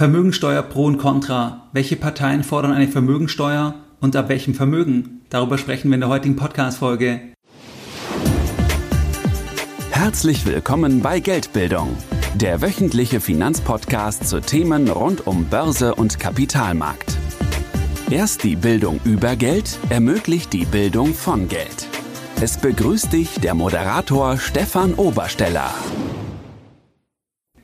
Vermögensteuer pro und contra. Welche Parteien fordern eine Vermögensteuer und ab welchem Vermögen? Darüber sprechen wir in der heutigen Podcast-Folge. Herzlich willkommen bei Geldbildung, der wöchentliche Finanzpodcast zu Themen rund um Börse und Kapitalmarkt. Erst die Bildung über Geld ermöglicht die Bildung von Geld. Es begrüßt dich der Moderator Stefan Obersteller.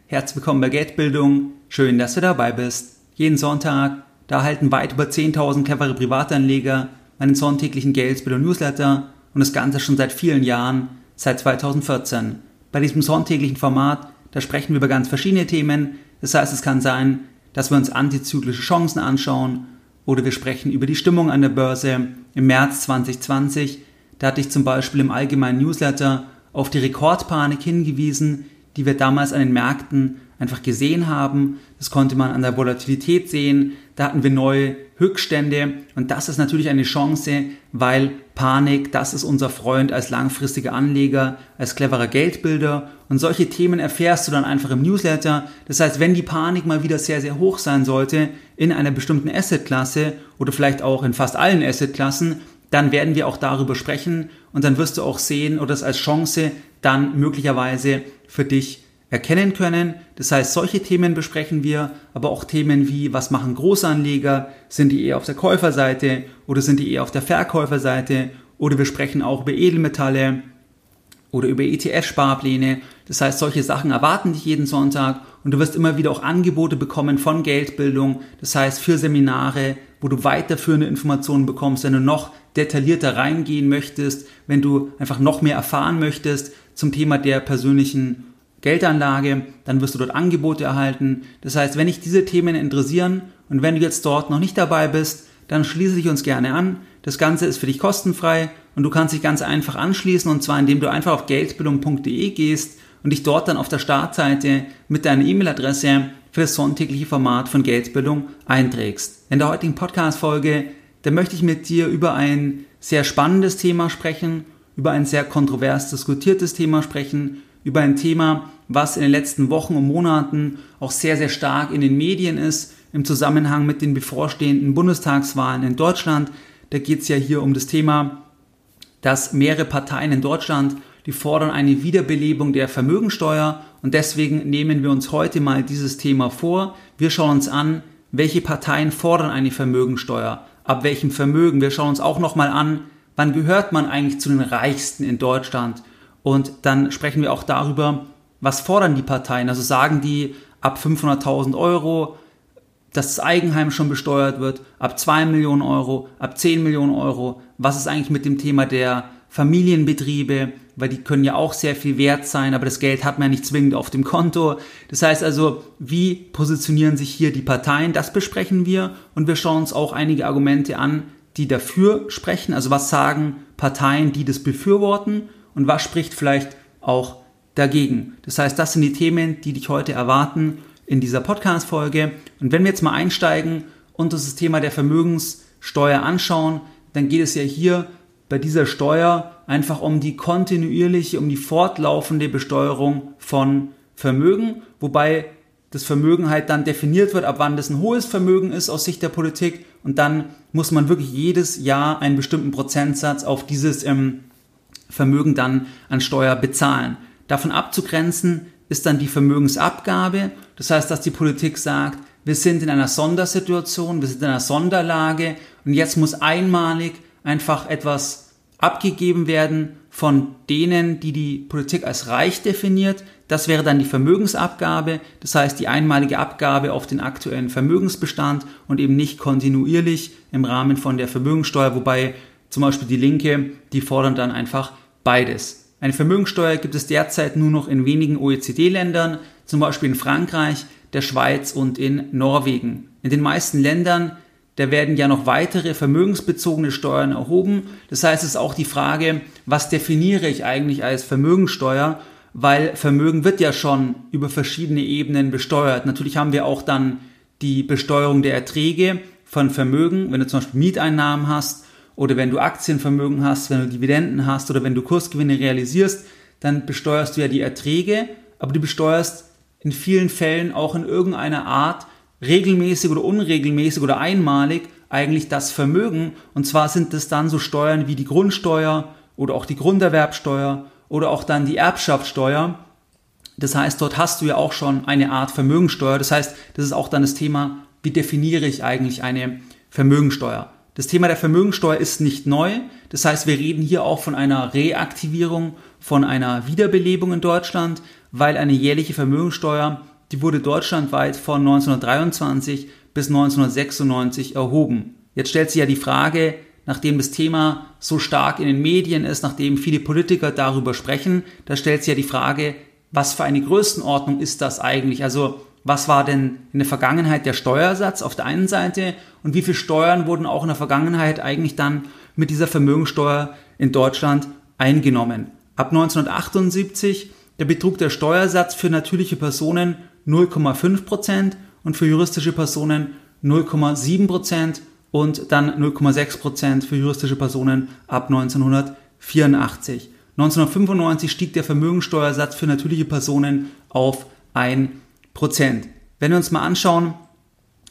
Herzlich willkommen bei Geldbildung. Schön, dass du dabei bist. Jeden Sonntag, da erhalten weit über 10.000 clevere Privatanleger meinen sonntäglichen Geldbildung Newsletter und das Ganze schon seit vielen Jahren, seit 2014. Bei diesem sonntäglichen Format, da sprechen wir über ganz verschiedene Themen. Das heißt, es kann sein, dass wir uns antizyklische Chancen anschauen oder wir sprechen über die Stimmung an der Börse im März 2020. Da hatte ich zum Beispiel im allgemeinen Newsletter auf die Rekordpanik hingewiesen, die wir damals an den Märkten einfach gesehen haben. Das konnte man an der Volatilität sehen. Da hatten wir neue Höchststände und das ist natürlich eine Chance, weil Panik, das ist unser Freund als langfristiger Anleger, als cleverer Geldbilder und solche Themen erfährst du dann einfach im Newsletter. Das heißt, wenn die Panik mal wieder sehr, sehr hoch sein sollte in einer bestimmten Assetklasse oder vielleicht auch in fast allen Assetklassen, dann werden wir auch darüber sprechen und dann wirst du auch sehen oder es als Chance dann möglicherweise für dich erkennen können. Das heißt, solche Themen besprechen wir, aber auch Themen wie, was machen Großanleger? Sind die eher auf der Käuferseite oder sind die eher auf der Verkäuferseite? Oder wir sprechen auch über Edelmetalle oder über ETF-Sparpläne. Das heißt, solche Sachen erwarten dich jeden Sonntag und du wirst immer wieder auch Angebote bekommen von Geldbildung. Das heißt, für Seminare, wo du weiterführende Informationen bekommst, wenn du noch detaillierter reingehen möchtest, wenn du einfach noch mehr erfahren möchtest zum Thema der persönlichen Geldanlage, dann wirst du dort Angebote erhalten. Das heißt, wenn dich diese Themen interessieren und wenn du jetzt dort noch nicht dabei bist, dann schließe dich uns gerne an. Das Ganze ist für dich kostenfrei und du kannst dich ganz einfach anschließen und zwar indem du einfach auf geldbildung.de gehst und dich dort dann auf der Startseite mit deiner E-Mail-Adresse für das sonntägliche Format von Geldbildung einträgst. In der heutigen Podcast-Folge, da möchte ich mit dir über ein sehr spannendes Thema sprechen, über ein sehr kontrovers diskutiertes Thema sprechen, über ein Thema, was in den letzten Wochen und Monaten auch sehr, sehr stark in den Medien ist, im Zusammenhang mit den bevorstehenden Bundestagswahlen in Deutschland. Da geht es ja hier um das Thema, dass mehrere Parteien in Deutschland, die fordern eine Wiederbelebung der Vermögensteuer und deswegen nehmen wir uns heute mal dieses Thema vor. Wir schauen uns an, welche Parteien fordern eine Vermögensteuer, ab welchem Vermögen. Wir schauen uns auch nochmal an, wann gehört man eigentlich zu den Reichsten in Deutschland und dann sprechen wir auch darüber, was fordern die Parteien. Also sagen die ab 500.000 Euro, dass das Eigenheim schon besteuert wird, ab 2 Millionen Euro, ab 10 Millionen Euro. Was ist eigentlich mit dem Thema der Familienbetriebe? Weil die können ja auch sehr viel wert sein, aber das Geld hat man ja nicht zwingend auf dem Konto. Das heißt also, wie positionieren sich hier die Parteien? Das besprechen wir und wir schauen uns auch einige Argumente an, die dafür sprechen. Also was sagen Parteien, die das befürworten und was spricht vielleicht auch dagegen. Das heißt, das sind die Themen, die dich heute erwarten in dieser Podcast-Folge. Und wenn wir jetzt mal einsteigen und uns das Thema der Vermögenssteuer anschauen, dann geht es ja hier bei dieser Steuer einfach um die kontinuierliche, um die fortlaufende Besteuerung von Vermögen, wobei das Vermögen halt dann definiert wird, ab wann das ein hohes Vermögen ist aus Sicht der Politik und dann muss man wirklich jedes Jahr einen bestimmten Prozentsatz auf dieses ähm, Vermögen dann an Steuer bezahlen. Davon abzugrenzen ist dann die Vermögensabgabe. Das heißt, dass die Politik sagt, wir sind in einer Sondersituation, wir sind in einer Sonderlage und jetzt muss einmalig einfach etwas abgegeben werden von denen, die die Politik als reich definiert. Das wäre dann die Vermögensabgabe, das heißt die einmalige Abgabe auf den aktuellen Vermögensbestand und eben nicht kontinuierlich im Rahmen von der Vermögenssteuer, wobei zum Beispiel die Linke, die fordern dann einfach beides. Eine Vermögensteuer gibt es derzeit nur noch in wenigen OECD-Ländern, zum Beispiel in Frankreich, der Schweiz und in Norwegen. In den meisten Ländern, da werden ja noch weitere vermögensbezogene Steuern erhoben. Das heißt, es ist auch die Frage, was definiere ich eigentlich als Vermögensteuer? Weil Vermögen wird ja schon über verschiedene Ebenen besteuert. Natürlich haben wir auch dann die Besteuerung der Erträge von Vermögen, wenn du zum Beispiel Mieteinnahmen hast oder wenn du Aktienvermögen hast, wenn du Dividenden hast oder wenn du Kursgewinne realisierst, dann besteuerst du ja die Erträge, aber du besteuerst in vielen Fällen auch in irgendeiner Art regelmäßig oder unregelmäßig oder einmalig eigentlich das Vermögen. Und zwar sind es dann so Steuern wie die Grundsteuer oder auch die Grunderwerbsteuer oder auch dann die Erbschaftssteuer. Das heißt, dort hast du ja auch schon eine Art Vermögensteuer. Das heißt, das ist auch dann das Thema, wie definiere ich eigentlich eine Vermögensteuer. Das Thema der Vermögensteuer ist nicht neu. Das heißt, wir reden hier auch von einer Reaktivierung, von einer Wiederbelebung in Deutschland, weil eine jährliche Vermögensteuer, die wurde deutschlandweit von 1923 bis 1996 erhoben. Jetzt stellt sich ja die Frage, nachdem das Thema so stark in den Medien ist, nachdem viele Politiker darüber sprechen, da stellt sich ja die Frage, was für eine Größenordnung ist das eigentlich? Also was war denn in der Vergangenheit der Steuersatz auf der einen Seite und wie viel Steuern wurden auch in der Vergangenheit eigentlich dann mit dieser Vermögensteuer in Deutschland eingenommen? Ab 1978 der betrug der Steuersatz für natürliche Personen 0,5 Prozent und für juristische Personen 0,7 Prozent und dann 0,6 Prozent für juristische Personen ab 1984. 1995 stieg der Vermögensteuersatz für natürliche Personen auf 1 Prozent. Wenn wir uns mal anschauen,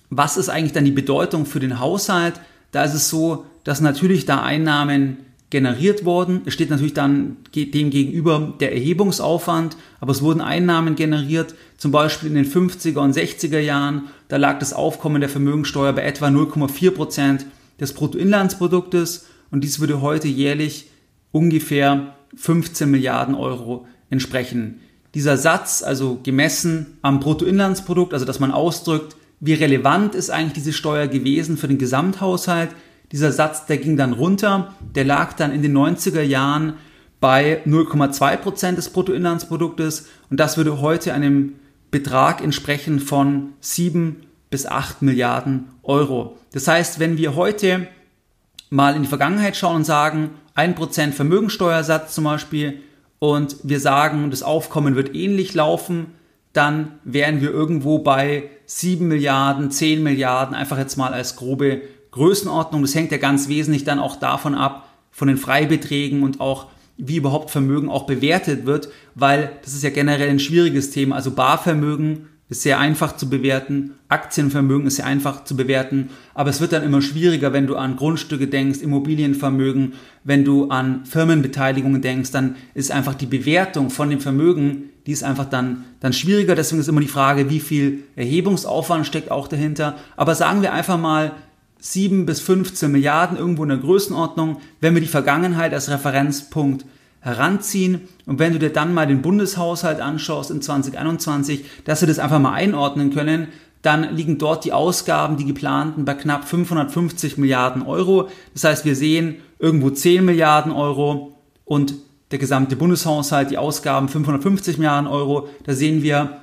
was ist eigentlich dann die Bedeutung für den Haushalt, da ist es so, dass natürlich da Einnahmen generiert worden. Es steht natürlich dann dem gegenüber der Erhebungsaufwand, aber es wurden Einnahmen generiert, zum Beispiel in den 50er und 60er Jahren. Da lag das Aufkommen der Vermögensteuer bei etwa 0,4 Prozent des Bruttoinlandsproduktes und dies würde heute jährlich ungefähr 15 Milliarden Euro entsprechen. Dieser Satz, also gemessen am Bruttoinlandsprodukt, also dass man ausdrückt, wie relevant ist eigentlich diese Steuer gewesen für den Gesamthaushalt, dieser Satz, der ging dann runter, der lag dann in den 90er Jahren bei 0,2 Prozent des Bruttoinlandsproduktes und das würde heute einem Betrag entsprechen von 7 bis 8 Milliarden Euro. Das heißt, wenn wir heute mal in die Vergangenheit schauen und sagen, 1% Vermögensteuersatz zum Beispiel und wir sagen, das Aufkommen wird ähnlich laufen, dann wären wir irgendwo bei 7 Milliarden, 10 Milliarden, einfach jetzt mal als grobe Größenordnung. Das hängt ja ganz wesentlich dann auch davon ab, von den Freibeträgen und auch wie überhaupt Vermögen auch bewertet wird, weil das ist ja generell ein schwieriges Thema. Also Barvermögen ist sehr einfach zu bewerten, Aktienvermögen ist sehr einfach zu bewerten, aber es wird dann immer schwieriger, wenn du an Grundstücke denkst, Immobilienvermögen, wenn du an Firmenbeteiligungen denkst, dann ist einfach die Bewertung von dem Vermögen, die ist einfach dann, dann schwieriger. Deswegen ist immer die Frage, wie viel Erhebungsaufwand steckt auch dahinter. Aber sagen wir einfach mal, 7 bis 15 Milliarden irgendwo in der Größenordnung, wenn wir die Vergangenheit als Referenzpunkt heranziehen. Und wenn du dir dann mal den Bundeshaushalt anschaust in 2021, dass wir das einfach mal einordnen können, dann liegen dort die Ausgaben, die geplanten, bei knapp 550 Milliarden Euro. Das heißt, wir sehen irgendwo 10 Milliarden Euro und der gesamte Bundeshaushalt, die Ausgaben 550 Milliarden Euro. Da sehen wir,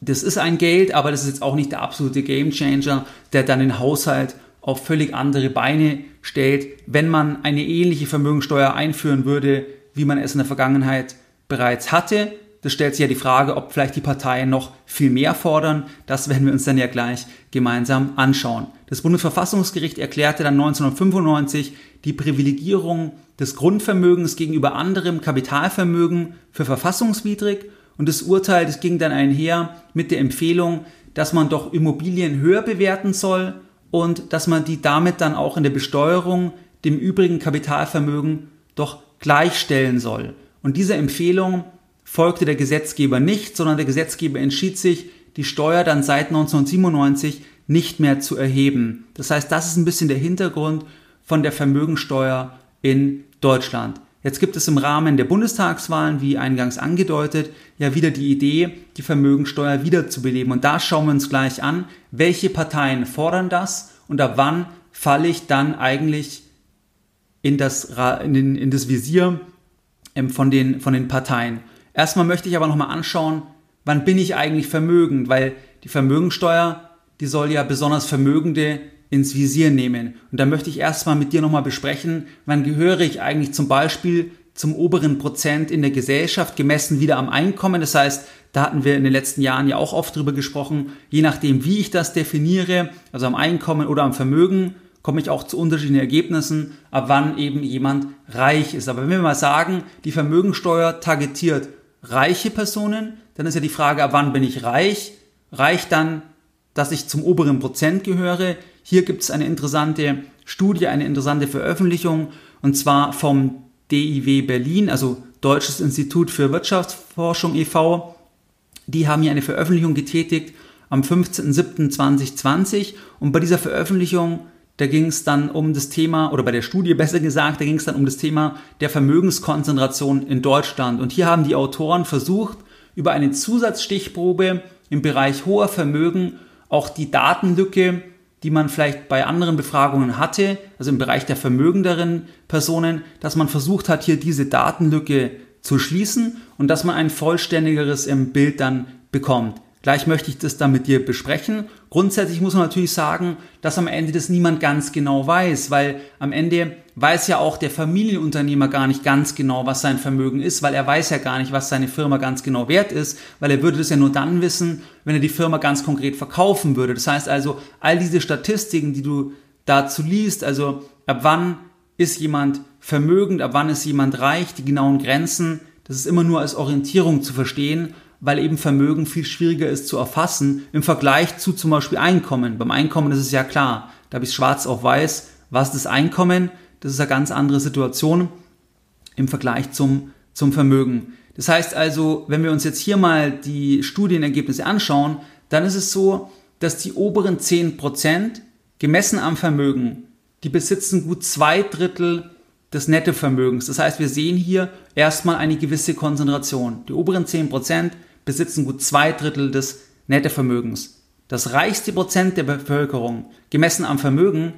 das ist ein Geld, aber das ist jetzt auch nicht der absolute Gamechanger, der dann den Haushalt auf völlig andere Beine stellt, wenn man eine ähnliche Vermögensteuer einführen würde, wie man es in der Vergangenheit bereits hatte. Das stellt sich ja die Frage, ob vielleicht die Parteien noch viel mehr fordern. Das werden wir uns dann ja gleich gemeinsam anschauen. Das Bundesverfassungsgericht erklärte dann 1995 die Privilegierung des Grundvermögens gegenüber anderem Kapitalvermögen für verfassungswidrig und das Urteil, das ging dann einher mit der Empfehlung, dass man doch Immobilien höher bewerten soll und dass man die damit dann auch in der Besteuerung dem übrigen Kapitalvermögen doch gleichstellen soll. Und dieser Empfehlung folgte der Gesetzgeber nicht, sondern der Gesetzgeber entschied sich, die Steuer dann seit 1997 nicht mehr zu erheben. Das heißt, das ist ein bisschen der Hintergrund von der Vermögensteuer in Deutschland. Jetzt gibt es im Rahmen der Bundestagswahlen, wie eingangs angedeutet, ja wieder die Idee, die Vermögensteuer wiederzubeleben. Und da schauen wir uns gleich an, welche Parteien fordern das und ab wann falle ich dann eigentlich in das, in den, in das Visier ähm, von, den, von den Parteien. Erstmal möchte ich aber nochmal anschauen, wann bin ich eigentlich vermögend, weil die Vermögensteuer, die soll ja besonders Vermögende ins Visier nehmen. Und da möchte ich erstmal mit dir nochmal besprechen, wann gehöre ich eigentlich zum Beispiel zum oberen Prozent in der Gesellschaft, gemessen wieder am Einkommen. Das heißt, da hatten wir in den letzten Jahren ja auch oft drüber gesprochen, je nachdem, wie ich das definiere, also am Einkommen oder am Vermögen, komme ich auch zu unterschiedlichen Ergebnissen, ab wann eben jemand reich ist. Aber wenn wir mal sagen, die Vermögensteuer targetiert reiche Personen, dann ist ja die Frage, ab wann bin ich reich? Reicht dann dass ich zum oberen Prozent gehöre. Hier gibt es eine interessante Studie, eine interessante Veröffentlichung, und zwar vom DIW Berlin, also Deutsches Institut für Wirtschaftsforschung e.V. Die haben hier eine Veröffentlichung getätigt am 15.07.2020 und bei dieser Veröffentlichung, da ging es dann um das Thema, oder bei der Studie besser gesagt, da ging es dann um das Thema der Vermögenskonzentration in Deutschland. Und hier haben die Autoren versucht, über eine Zusatzstichprobe im Bereich hoher Vermögen auch die Datenlücke, die man vielleicht bei anderen Befragungen hatte, also im Bereich der vermögenderen Personen, dass man versucht hat, hier diese Datenlücke zu schließen und dass man ein vollständigeres Bild dann bekommt. Gleich möchte ich das dann mit dir besprechen. Grundsätzlich muss man natürlich sagen, dass am Ende das niemand ganz genau weiß, weil am Ende weiß ja auch der Familienunternehmer gar nicht ganz genau, was sein Vermögen ist, weil er weiß ja gar nicht, was seine Firma ganz genau wert ist, weil er würde das ja nur dann wissen, wenn er die Firma ganz konkret verkaufen würde. Das heißt also, all diese Statistiken, die du dazu liest, also ab wann ist jemand vermögend, ab wann ist jemand reich, die genauen Grenzen, das ist immer nur als Orientierung zu verstehen weil eben Vermögen viel schwieriger ist zu erfassen im Vergleich zu zum Beispiel Einkommen. Beim Einkommen ist es ja klar, da habe ich schwarz auf weiß, was ist das Einkommen, das ist eine ganz andere Situation im Vergleich zum, zum Vermögen. Das heißt also, wenn wir uns jetzt hier mal die Studienergebnisse anschauen, dann ist es so, dass die oberen 10% gemessen am Vermögen, die besitzen gut zwei Drittel des Nettovermögens. Das heißt, wir sehen hier erstmal eine gewisse Konzentration. Die oberen 10% besitzen gut zwei Drittel des Nettovermögens. Das reichste Prozent der Bevölkerung, gemessen am Vermögen,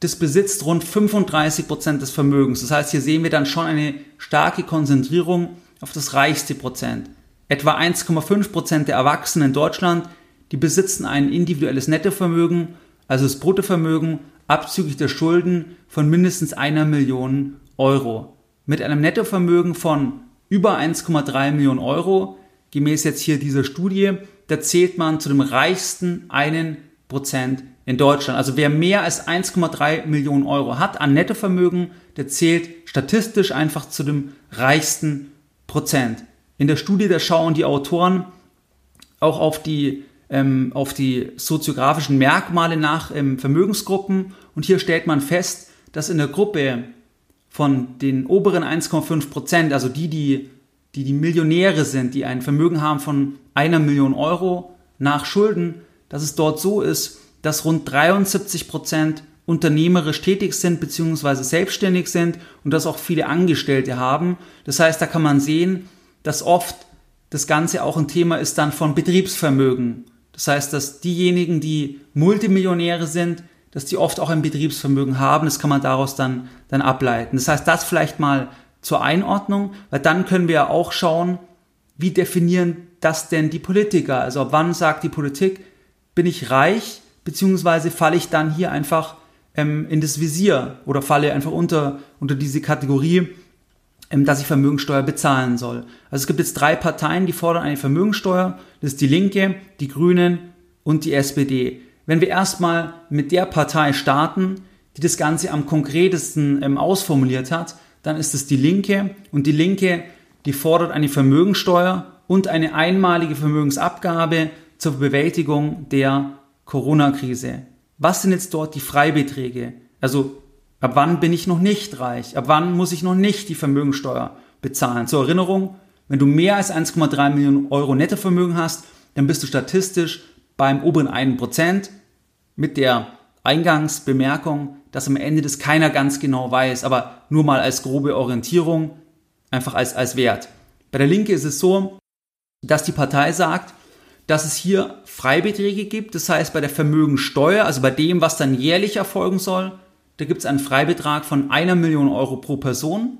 das besitzt rund 35 Prozent des Vermögens. Das heißt, hier sehen wir dann schon eine starke Konzentrierung auf das reichste Prozent. Etwa 1,5 Prozent der Erwachsenen in Deutschland, die besitzen ein individuelles Nettovermögen, also das Bruttovermögen, abzüglich der Schulden von mindestens einer Million Euro. Mit einem Nettovermögen von über 1,3 Millionen Euro gemäß jetzt hier dieser Studie, da zählt man zu dem reichsten einen Prozent in Deutschland. Also wer mehr als 1,3 Millionen Euro hat an Nettovermögen, der zählt statistisch einfach zu dem reichsten Prozent. In der Studie, da schauen die Autoren auch auf die, ähm, auf die soziografischen Merkmale nach ähm, Vermögensgruppen und hier stellt man fest, dass in der Gruppe von den oberen 1,5 Prozent, also die, die die die Millionäre sind, die ein Vermögen haben von einer Million Euro nach Schulden, dass es dort so ist, dass rund 73 Prozent unternehmerisch tätig sind bzw. selbstständig sind und dass auch viele Angestellte haben. Das heißt, da kann man sehen, dass oft das Ganze auch ein Thema ist dann von Betriebsvermögen. Das heißt, dass diejenigen, die Multimillionäre sind, dass die oft auch ein Betriebsvermögen haben. Das kann man daraus dann, dann ableiten. Das heißt, das vielleicht mal zur Einordnung, weil dann können wir ja auch schauen, wie definieren das denn die Politiker? Also ab wann sagt die Politik, bin ich reich, beziehungsweise falle ich dann hier einfach ähm, in das Visier oder falle einfach unter, unter diese Kategorie, ähm, dass ich Vermögensteuer bezahlen soll. Also es gibt jetzt drei Parteien, die fordern eine Vermögensteuer. Das ist die Linke, die Grünen und die SPD. Wenn wir erstmal mit der Partei starten, die das Ganze am konkretesten ähm, ausformuliert hat, dann ist es die Linke und die Linke, die fordert eine Vermögensteuer und eine einmalige Vermögensabgabe zur Bewältigung der Corona-Krise. Was sind jetzt dort die Freibeträge? Also ab wann bin ich noch nicht reich? Ab wann muss ich noch nicht die Vermögensteuer bezahlen? Zur Erinnerung, wenn du mehr als 1,3 Millionen Euro Nettovermögen hast, dann bist du statistisch beim oberen 1% mit der Eingangsbemerkung, dass am Ende das keiner ganz genau weiß, aber nur mal als grobe Orientierung, einfach als, als Wert. Bei der Linke ist es so, dass die Partei sagt, dass es hier Freibeträge gibt, das heißt bei der Vermögensteuer, also bei dem, was dann jährlich erfolgen soll, da gibt es einen Freibetrag von einer Million Euro pro Person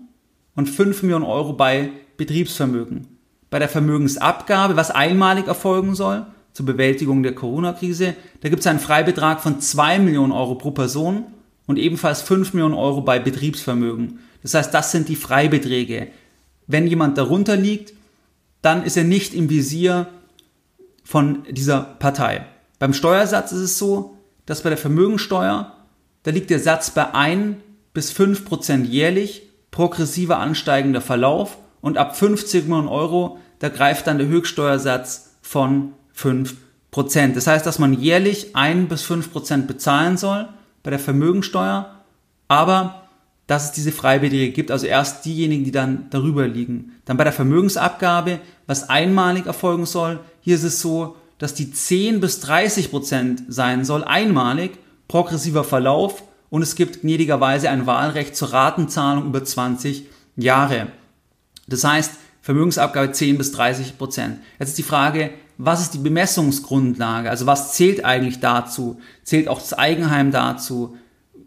und fünf Millionen Euro bei Betriebsvermögen. Bei der Vermögensabgabe, was einmalig erfolgen soll, zur Bewältigung der Corona-Krise, da gibt es einen Freibetrag von zwei Millionen Euro pro Person und ebenfalls 5 Millionen Euro bei Betriebsvermögen. Das heißt, das sind die Freibeträge. Wenn jemand darunter liegt, dann ist er nicht im Visier von dieser Partei. Beim Steuersatz ist es so, dass bei der Vermögensteuer, da liegt der Satz bei 1 bis 5 Prozent jährlich, progressiver ansteigender Verlauf und ab 50 Millionen Euro, da greift dann der Höchststeuersatz von 5 Prozent. Das heißt, dass man jährlich ein bis fünf Prozent bezahlen soll bei der Vermögensteuer, aber dass es diese Freibeträge gibt, also erst diejenigen, die dann darüber liegen. Dann bei der Vermögensabgabe, was einmalig erfolgen soll, hier ist es so, dass die 10 bis 30 Prozent sein soll, einmalig, progressiver Verlauf und es gibt gnädigerweise ein Wahlrecht zur Ratenzahlung über 20 Jahre. Das heißt, Vermögensabgabe 10 bis 30 Prozent. Jetzt ist die Frage, was ist die Bemessungsgrundlage? Also was zählt eigentlich dazu? Zählt auch das Eigenheim dazu?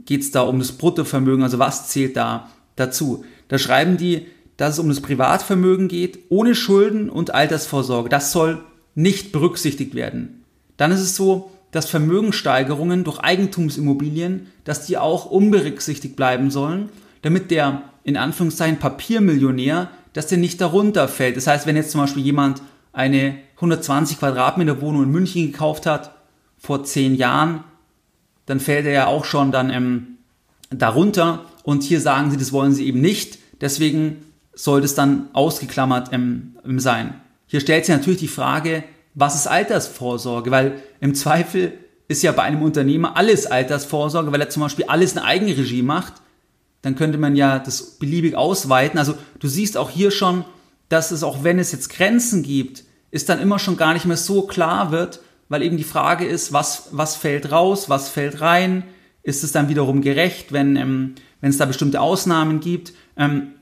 Geht es da um das Bruttovermögen? Also was zählt da dazu? Da schreiben die, dass es um das Privatvermögen geht, ohne Schulden und Altersvorsorge. Das soll nicht berücksichtigt werden. Dann ist es so, dass Vermögenssteigerungen durch Eigentumsimmobilien, dass die auch unberücksichtigt bleiben sollen, damit der in Anführungszeichen Papiermillionär, dass der nicht darunter fällt. Das heißt, wenn jetzt zum Beispiel jemand eine 120 Quadratmeter Wohnung in München gekauft hat vor zehn Jahren, dann fällt er ja auch schon dann ähm, darunter. Und hier sagen sie, das wollen sie eben nicht. Deswegen soll das dann ausgeklammert ähm, sein. Hier stellt sich natürlich die Frage, was ist Altersvorsorge? Weil im Zweifel ist ja bei einem Unternehmer alles Altersvorsorge, weil er zum Beispiel alles in Eigenregie macht. Dann könnte man ja das beliebig ausweiten. Also du siehst auch hier schon, dass es auch wenn es jetzt Grenzen gibt, ist dann immer schon gar nicht mehr so klar wird, weil eben die Frage ist, was, was fällt raus, was fällt rein, ist es dann wiederum gerecht, wenn, ähm, wenn es da bestimmte Ausnahmen gibt. Ähm,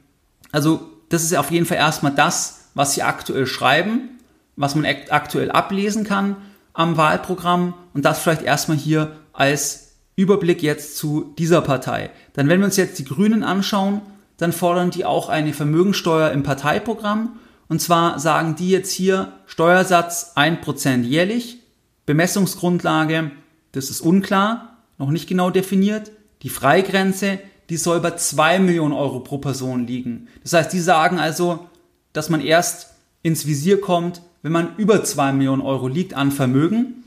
also das ist auf jeden Fall erstmal das, was sie aktuell schreiben, was man aktuell ablesen kann am Wahlprogramm und das vielleicht erstmal hier als Überblick jetzt zu dieser Partei. Dann wenn wir uns jetzt die Grünen anschauen, dann fordern die auch eine Vermögensteuer im Parteiprogramm. Und zwar sagen die jetzt hier Steuersatz 1% jährlich, Bemessungsgrundlage, das ist unklar, noch nicht genau definiert. Die Freigrenze, die soll bei 2 Millionen Euro pro Person liegen. Das heißt, die sagen also, dass man erst ins Visier kommt, wenn man über 2 Millionen Euro liegt an Vermögen.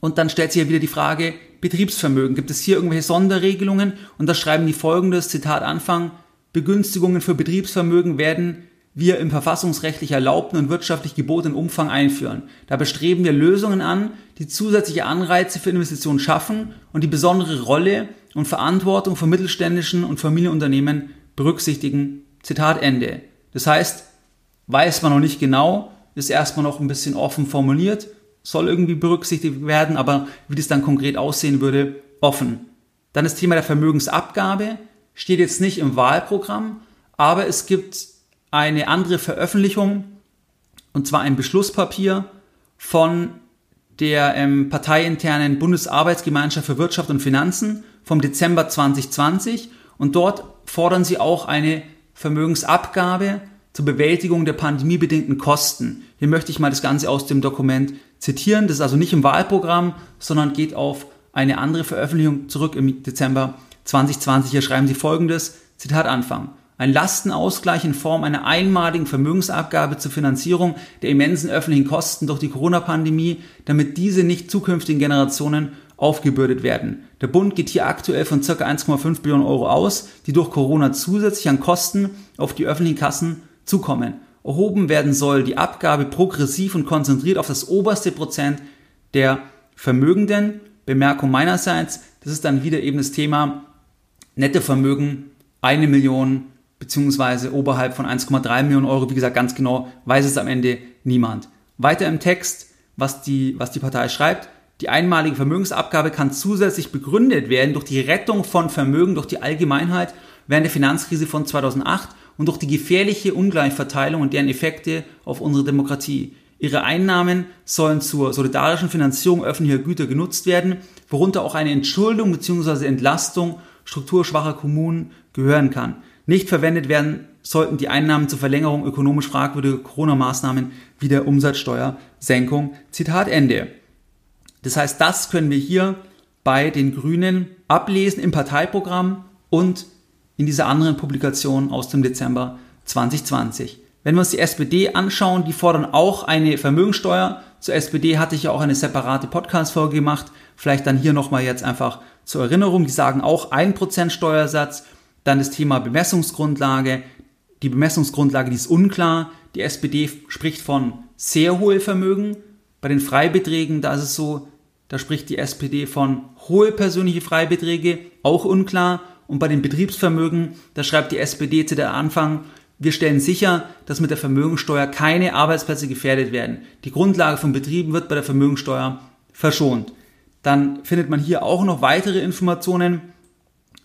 Und dann stellt sich ja wieder die Frage, Betriebsvermögen. Gibt es hier irgendwelche Sonderregelungen? Und da schreiben die folgendes, Zitat Anfang, Begünstigungen für Betriebsvermögen werden wir im verfassungsrechtlich erlaubten und wirtschaftlich gebotenen Umfang einführen. Dabei streben wir Lösungen an, die zusätzliche Anreize für Investitionen schaffen und die besondere Rolle und Verantwortung von mittelständischen und Familienunternehmen berücksichtigen. Zitat Ende. Das heißt, weiß man noch nicht genau, ist erstmal noch ein bisschen offen formuliert, soll irgendwie berücksichtigt werden, aber wie das dann konkret aussehen würde, offen. Dann das Thema der Vermögensabgabe steht jetzt nicht im Wahlprogramm, aber es gibt eine andere Veröffentlichung, und zwar ein Beschlusspapier von der ähm, parteiinternen Bundesarbeitsgemeinschaft für Wirtschaft und Finanzen vom Dezember 2020 und dort fordern sie auch eine Vermögensabgabe zur Bewältigung der pandemiebedingten Kosten. Hier möchte ich mal das Ganze aus dem Dokument zitieren. Das ist also nicht im Wahlprogramm, sondern geht auf eine andere Veröffentlichung zurück im Dezember 2020. Hier schreiben sie folgendes, Zitat Anfang. Ein Lastenausgleich in Form einer einmaligen Vermögensabgabe zur Finanzierung der immensen öffentlichen Kosten durch die Corona-Pandemie, damit diese nicht zukünftigen Generationen aufgebürdet werden. Der Bund geht hier aktuell von ca. 1,5 Billionen Euro aus, die durch Corona zusätzlich an Kosten auf die öffentlichen Kassen zukommen. Erhoben werden soll die Abgabe progressiv und konzentriert auf das oberste Prozent der Vermögenden. Bemerkung meinerseits, das ist dann wieder eben das Thema nette Vermögen, eine Million beziehungsweise oberhalb von 1,3 Millionen Euro. Wie gesagt, ganz genau weiß es am Ende niemand. Weiter im Text, was die, was die Partei schreibt. Die einmalige Vermögensabgabe kann zusätzlich begründet werden durch die Rettung von Vermögen durch die Allgemeinheit während der Finanzkrise von 2008 und durch die gefährliche Ungleichverteilung und deren Effekte auf unsere Demokratie. Ihre Einnahmen sollen zur solidarischen Finanzierung öffentlicher Güter genutzt werden, worunter auch eine Entschuldung bzw. Entlastung strukturschwacher Kommunen gehören kann. Nicht verwendet werden sollten die Einnahmen zur Verlängerung ökonomisch fragwürdiger Corona-Maßnahmen wie der Umsatzsteuersenkung. Zitat Ende. Das heißt, das können wir hier bei den Grünen ablesen im Parteiprogramm und in dieser anderen Publikation aus dem Dezember 2020. Wenn wir uns die SPD anschauen, die fordern auch eine Vermögensteuer. Zur SPD hatte ich ja auch eine separate Podcast-Folge gemacht. Vielleicht dann hier nochmal jetzt einfach zur Erinnerung. Die sagen auch 1% Steuersatz. Dann das Thema Bemessungsgrundlage. Die Bemessungsgrundlage, die ist unklar. Die SPD spricht von sehr hohe Vermögen Bei den Freibeträgen, da ist es so, da spricht die SPD von hohe persönliche Freibeträge, auch unklar. Und bei den Betriebsvermögen, da schreibt die SPD zu der Anfang, wir stellen sicher, dass mit der Vermögensteuer keine Arbeitsplätze gefährdet werden. Die Grundlage von Betrieben wird bei der Vermögensteuer verschont. Dann findet man hier auch noch weitere Informationen.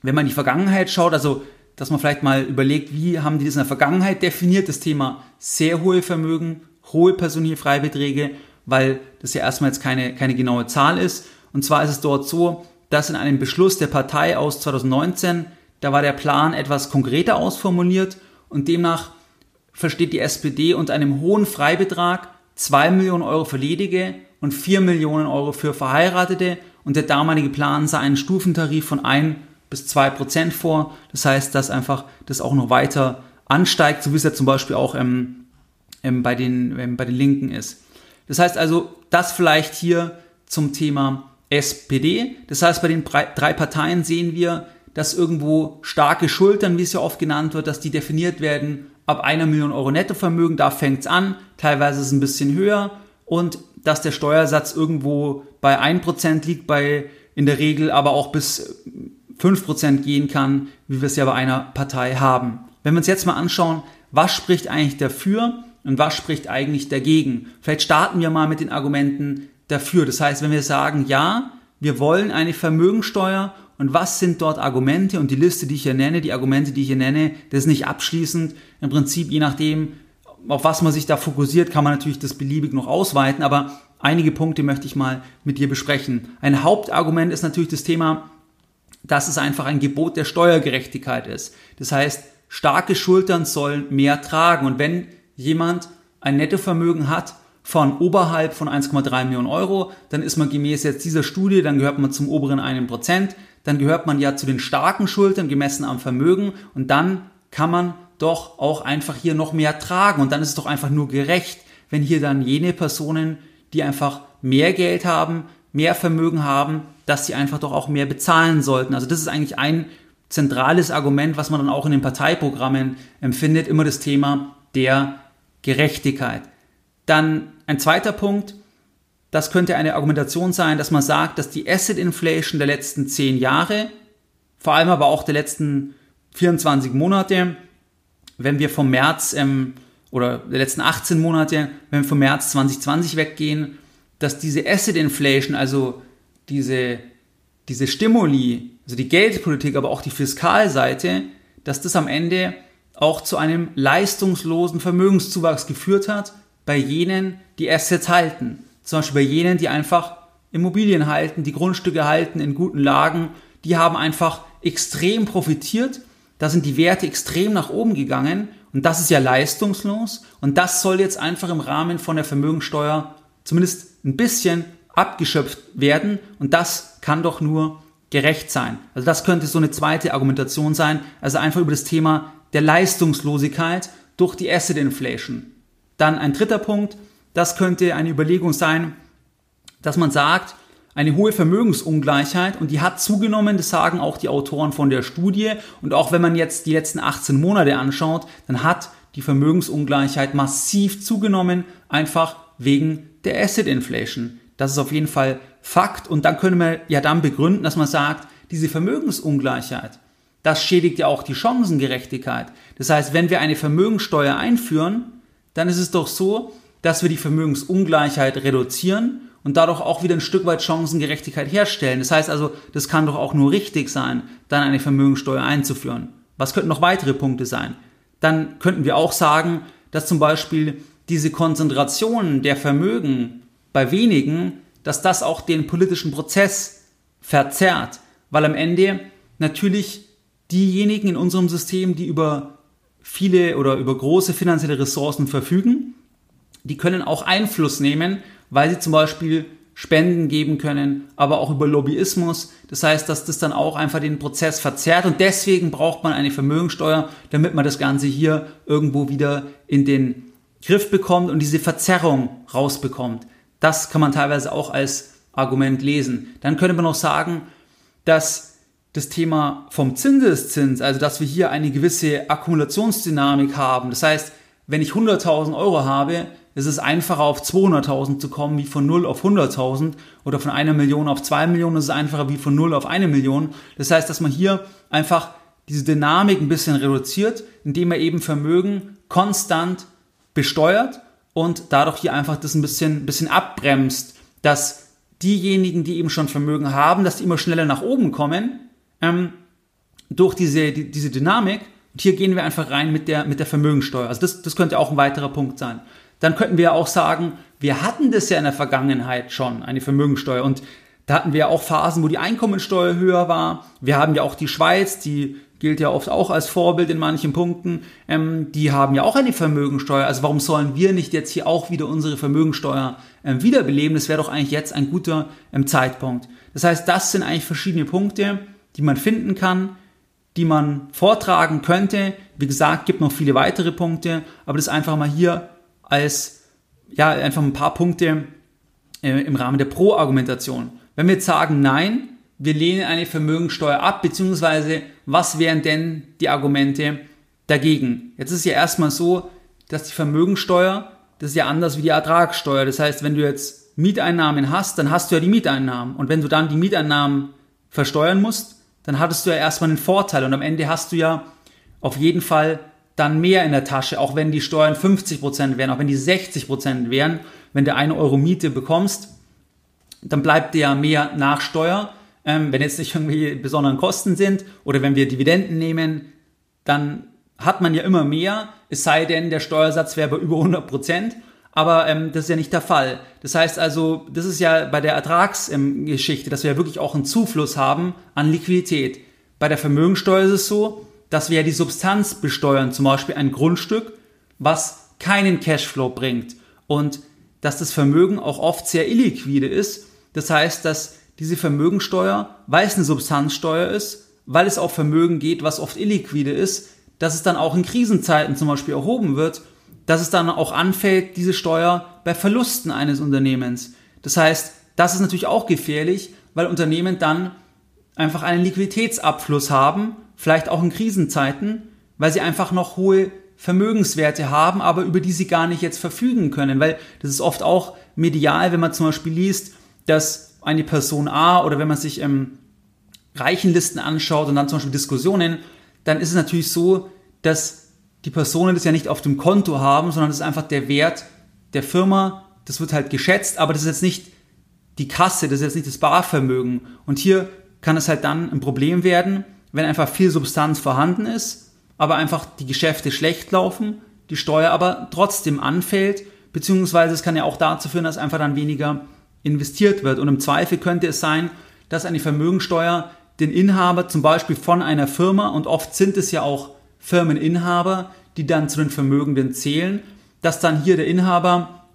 Wenn man in die Vergangenheit schaut, also dass man vielleicht mal überlegt, wie haben die das in der Vergangenheit definiert, das Thema sehr hohe Vermögen, hohe persönliche Freibeträge, weil das ja erstmal jetzt keine, keine genaue Zahl ist. Und zwar ist es dort so, dass in einem Beschluss der Partei aus 2019, da war der Plan etwas konkreter ausformuliert und demnach versteht die SPD unter einem hohen Freibetrag 2 Millionen Euro für Ledige und 4 Millionen Euro für Verheiratete und der damalige Plan sah einen Stufentarif von 1 bis 2 Prozent vor. Das heißt, dass einfach das auch noch weiter ansteigt, so wie es ja zum Beispiel auch ähm, ähm, bei, den, ähm, bei den Linken ist. Das heißt also, das vielleicht hier zum Thema SPD. Das heißt, bei den drei Parteien sehen wir, dass irgendwo starke Schultern, wie es ja oft genannt wird, dass die definiert werden ab einer Million Euro Nettovermögen, da fängt es an, teilweise ist es ein bisschen höher und dass der Steuersatz irgendwo bei 1% liegt, bei in der Regel aber auch bis 5% gehen kann, wie wir es ja bei einer Partei haben. Wenn wir uns jetzt mal anschauen, was spricht eigentlich dafür und was spricht eigentlich dagegen? Vielleicht starten wir mal mit den Argumenten dafür. Das heißt, wenn wir sagen, ja, wir wollen eine Vermögensteuer und was sind dort Argumente und die Liste, die ich hier nenne, die Argumente, die ich hier nenne, das ist nicht abschließend. Im Prinzip, je nachdem, auf was man sich da fokussiert, kann man natürlich das beliebig noch ausweiten, aber einige Punkte möchte ich mal mit dir besprechen. Ein Hauptargument ist natürlich das Thema, dass es einfach ein Gebot der Steuergerechtigkeit ist. Das heißt, starke Schultern sollen mehr tragen und wenn jemand ein Nettovermögen hat von oberhalb von 1,3 Millionen Euro, dann ist man gemäß jetzt dieser Studie, dann gehört man zum oberen einen Prozent, dann gehört man ja zu den starken Schultern gemessen am Vermögen und dann kann man doch auch einfach hier noch mehr tragen und dann ist es doch einfach nur gerecht, wenn hier dann jene Personen, die einfach mehr Geld haben, mehr Vermögen haben, dass sie einfach doch auch mehr bezahlen sollten. Also das ist eigentlich ein zentrales Argument, was man dann auch in den Parteiprogrammen empfindet, immer das Thema der Gerechtigkeit. Dann ein zweiter Punkt, das könnte eine Argumentation sein, dass man sagt, dass die Asset Inflation der letzten zehn Jahre, vor allem aber auch der letzten 24 Monate, wenn wir vom März ähm, oder der letzten 18 Monate, wenn wir vom März 2020 weggehen, dass diese Asset Inflation, also diese, diese Stimuli, also die Geldpolitik, aber auch die Fiskalseite, dass das am Ende auch zu einem leistungslosen Vermögenszuwachs geführt hat, bei jenen, die Assets halten. Zum Beispiel bei jenen, die einfach Immobilien halten, die Grundstücke halten in guten Lagen, die haben einfach extrem profitiert. Da sind die Werte extrem nach oben gegangen und das ist ja leistungslos und das soll jetzt einfach im Rahmen von der Vermögensteuer zumindest ein bisschen abgeschöpft werden und das kann doch nur gerecht sein. Also das könnte so eine zweite Argumentation sein, also einfach über das Thema der Leistungslosigkeit durch die Asset Inflation. Dann ein dritter Punkt, das könnte eine Überlegung sein, dass man sagt, eine hohe Vermögensungleichheit und die hat zugenommen, das sagen auch die Autoren von der Studie und auch wenn man jetzt die letzten 18 Monate anschaut, dann hat die Vermögensungleichheit massiv zugenommen, einfach wegen der Asset Inflation. Das ist auf jeden Fall Fakt und dann können wir ja dann begründen, dass man sagt, diese Vermögensungleichheit, das schädigt ja auch die Chancengerechtigkeit. Das heißt, wenn wir eine Vermögensteuer einführen, dann ist es doch so, dass wir die Vermögensungleichheit reduzieren und dadurch auch wieder ein Stück weit Chancengerechtigkeit herstellen. Das heißt also, das kann doch auch nur richtig sein, dann eine Vermögensteuer einzuführen. Was könnten noch weitere Punkte sein? Dann könnten wir auch sagen, dass zum Beispiel diese Konzentration der Vermögen bei wenigen, dass das auch den politischen Prozess verzerrt, weil am Ende natürlich diejenigen in unserem System, die über viele oder über große finanzielle Ressourcen verfügen, die können auch Einfluss nehmen, weil sie zum Beispiel Spenden geben können, aber auch über Lobbyismus. Das heißt, dass das dann auch einfach den Prozess verzerrt und deswegen braucht man eine Vermögensteuer, damit man das Ganze hier irgendwo wieder in den Griff bekommt und diese Verzerrung rausbekommt. Das kann man teilweise auch als Argument lesen. Dann könnte man auch sagen, dass das Thema vom Zinseszins, also dass wir hier eine gewisse Akkumulationsdynamik haben. Das heißt, wenn ich 100.000 Euro habe, ist es einfacher auf 200.000 zu kommen wie von 0 auf 100.000 oder von einer Million auf 2 Millionen ist es einfacher wie von 0 auf eine Million. Das heißt, dass man hier einfach diese Dynamik ein bisschen reduziert, indem er eben Vermögen konstant besteuert und dadurch hier einfach das ein bisschen, bisschen abbremst, dass diejenigen, die eben schon Vermögen haben, dass die immer schneller nach oben kommen ähm, durch diese, die, diese Dynamik. Und hier gehen wir einfach rein mit der, mit der Vermögensteuer. Also das, das könnte auch ein weiterer Punkt sein. Dann könnten wir auch sagen, wir hatten das ja in der Vergangenheit schon, eine Vermögensteuer. Und da hatten wir auch Phasen, wo die Einkommensteuer höher war. Wir haben ja auch die Schweiz, die gilt ja oft auch als Vorbild in manchen Punkten, ähm, die haben ja auch eine Vermögensteuer. Also warum sollen wir nicht jetzt hier auch wieder unsere Vermögensteuer ähm, wiederbeleben? Das wäre doch eigentlich jetzt ein guter ähm, Zeitpunkt. Das heißt, das sind eigentlich verschiedene Punkte, die man finden kann, die man vortragen könnte. Wie gesagt, gibt noch viele weitere Punkte, aber das einfach mal hier als, ja, einfach ein paar Punkte äh, im Rahmen der Pro-Argumentation. Wenn wir jetzt sagen, nein, wir lehnen eine Vermögensteuer ab, beziehungsweise was wären denn die Argumente dagegen? Jetzt ist es ja erstmal so, dass die Vermögensteuer, das ist ja anders wie die Ertragssteuer. Das heißt, wenn du jetzt Mieteinnahmen hast, dann hast du ja die Mieteinnahmen. Und wenn du dann die Mieteinnahmen versteuern musst, dann hattest du ja erstmal einen Vorteil. Und am Ende hast du ja auf jeden Fall dann mehr in der Tasche, auch wenn die Steuern 50% wären, auch wenn die 60% wären. Wenn du eine Euro Miete bekommst, dann bleibt dir ja mehr Nachsteuer ähm, wenn jetzt nicht irgendwie besonderen Kosten sind oder wenn wir Dividenden nehmen, dann hat man ja immer mehr, es sei denn, der Steuersatz wäre bei über 100 Prozent. Aber ähm, das ist ja nicht der Fall. Das heißt also, das ist ja bei der Ertragsgeschichte, ähm, dass wir ja wirklich auch einen Zufluss haben an Liquidität. Bei der Vermögensteuer ist es so, dass wir ja die Substanz besteuern, zum Beispiel ein Grundstück, was keinen Cashflow bringt. Und dass das Vermögen auch oft sehr illiquide ist. Das heißt, dass diese Vermögensteuer, weil es eine Substanzsteuer ist, weil es auf Vermögen geht, was oft illiquide ist, dass es dann auch in Krisenzeiten zum Beispiel erhoben wird, dass es dann auch anfällt, diese Steuer bei Verlusten eines Unternehmens. Das heißt, das ist natürlich auch gefährlich, weil Unternehmen dann einfach einen Liquiditätsabfluss haben, vielleicht auch in Krisenzeiten, weil sie einfach noch hohe Vermögenswerte haben, aber über die sie gar nicht jetzt verfügen können, weil das ist oft auch medial, wenn man zum Beispiel liest, dass eine Person A oder wenn man sich ähm, Reichenlisten anschaut und dann zum Beispiel Diskussionen, dann ist es natürlich so, dass die Personen das ja nicht auf dem Konto haben, sondern das ist einfach der Wert der Firma, das wird halt geschätzt, aber das ist jetzt nicht die Kasse, das ist jetzt nicht das Barvermögen. Und hier kann es halt dann ein Problem werden, wenn einfach viel Substanz vorhanden ist, aber einfach die Geschäfte schlecht laufen, die Steuer aber trotzdem anfällt, beziehungsweise es kann ja auch dazu führen, dass einfach dann weniger investiert wird. Und im Zweifel könnte es sein, dass eine Vermögensteuer den Inhaber zum Beispiel von einer Firma, und oft sind es ja auch Firmeninhaber, die dann zu den Vermögenden zählen, dass dann hier der Inhaber,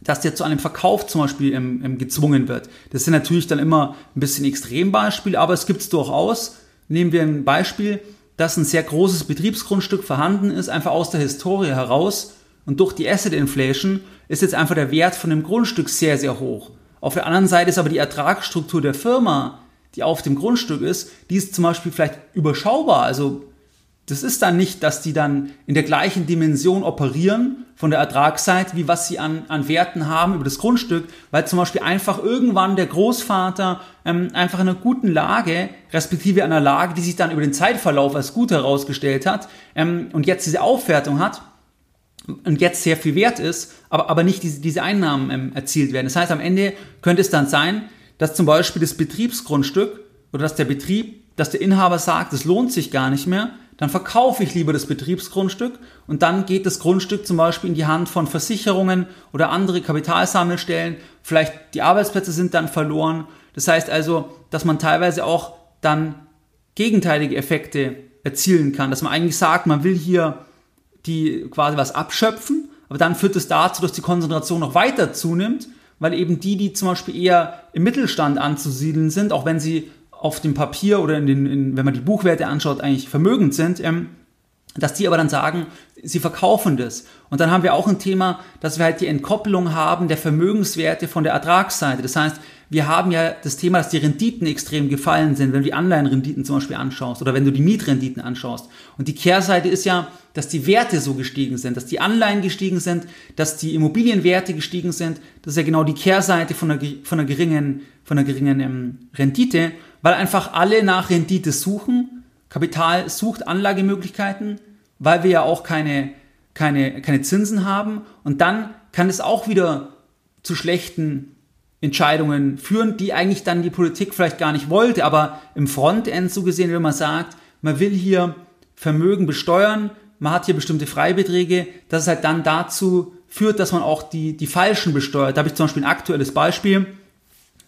dass der zu einem Verkauf zum Beispiel ähm, ähm, gezwungen wird. Das sind natürlich dann immer ein bisschen Extrembeispiele, aber es gibt es durchaus. Nehmen wir ein Beispiel, dass ein sehr großes Betriebsgrundstück vorhanden ist, einfach aus der Historie heraus und durch die Asset Inflation ist jetzt einfach der Wert von dem Grundstück sehr, sehr hoch. Auf der anderen Seite ist aber die Ertragsstruktur der Firma, die auf dem Grundstück ist, die ist zum Beispiel vielleicht überschaubar. Also das ist dann nicht, dass die dann in der gleichen Dimension operieren von der Ertragsseite, wie was sie an, an Werten haben über das Grundstück, weil zum Beispiel einfach irgendwann der Großvater ähm, einfach in einer guten Lage, respektive einer Lage, die sich dann über den Zeitverlauf als gut herausgestellt hat ähm, und jetzt diese Aufwertung hat, und jetzt sehr viel wert ist, aber, aber nicht diese, diese Einnahmen ähm, erzielt werden. Das heißt, am Ende könnte es dann sein, dass zum Beispiel das Betriebsgrundstück oder dass der Betrieb, dass der Inhaber sagt, es lohnt sich gar nicht mehr, dann verkaufe ich lieber das Betriebsgrundstück und dann geht das Grundstück zum Beispiel in die Hand von Versicherungen oder andere Kapitalsammelstellen. Vielleicht die Arbeitsplätze sind dann verloren. Das heißt also, dass man teilweise auch dann gegenteilige Effekte erzielen kann, dass man eigentlich sagt, man will hier die quasi was abschöpfen, aber dann führt es dazu, dass die Konzentration noch weiter zunimmt, weil eben die, die zum Beispiel eher im Mittelstand anzusiedeln sind, auch wenn sie auf dem Papier oder in den, in, wenn man die Buchwerte anschaut, eigentlich vermögend sind, ähm, dass die aber dann sagen, sie verkaufen das. Und dann haben wir auch ein Thema, dass wir halt die Entkopplung haben der Vermögenswerte von der Ertragsseite. Das heißt, wir haben ja das Thema, dass die Renditen extrem gefallen sind, wenn du die Anleihenrenditen zum Beispiel anschaust oder wenn du die Mietrenditen anschaust. Und die Kehrseite ist ja, dass die Werte so gestiegen sind, dass die Anleihen gestiegen sind, dass die Immobilienwerte gestiegen sind. Das ist ja genau die Kehrseite von einer, von einer geringen, von einer geringen ähm, Rendite, weil einfach alle nach Rendite suchen. Kapital sucht Anlagemöglichkeiten, weil wir ja auch keine, keine, keine Zinsen haben. Und dann kann es auch wieder zu schlechten Entscheidungen führen, die eigentlich dann die Politik vielleicht gar nicht wollte, aber im Frontend so gesehen, wenn man sagt, man will hier Vermögen besteuern, man hat hier bestimmte Freibeträge, dass es halt dann dazu führt, dass man auch die, die falschen besteuert. Da habe ich zum Beispiel ein aktuelles Beispiel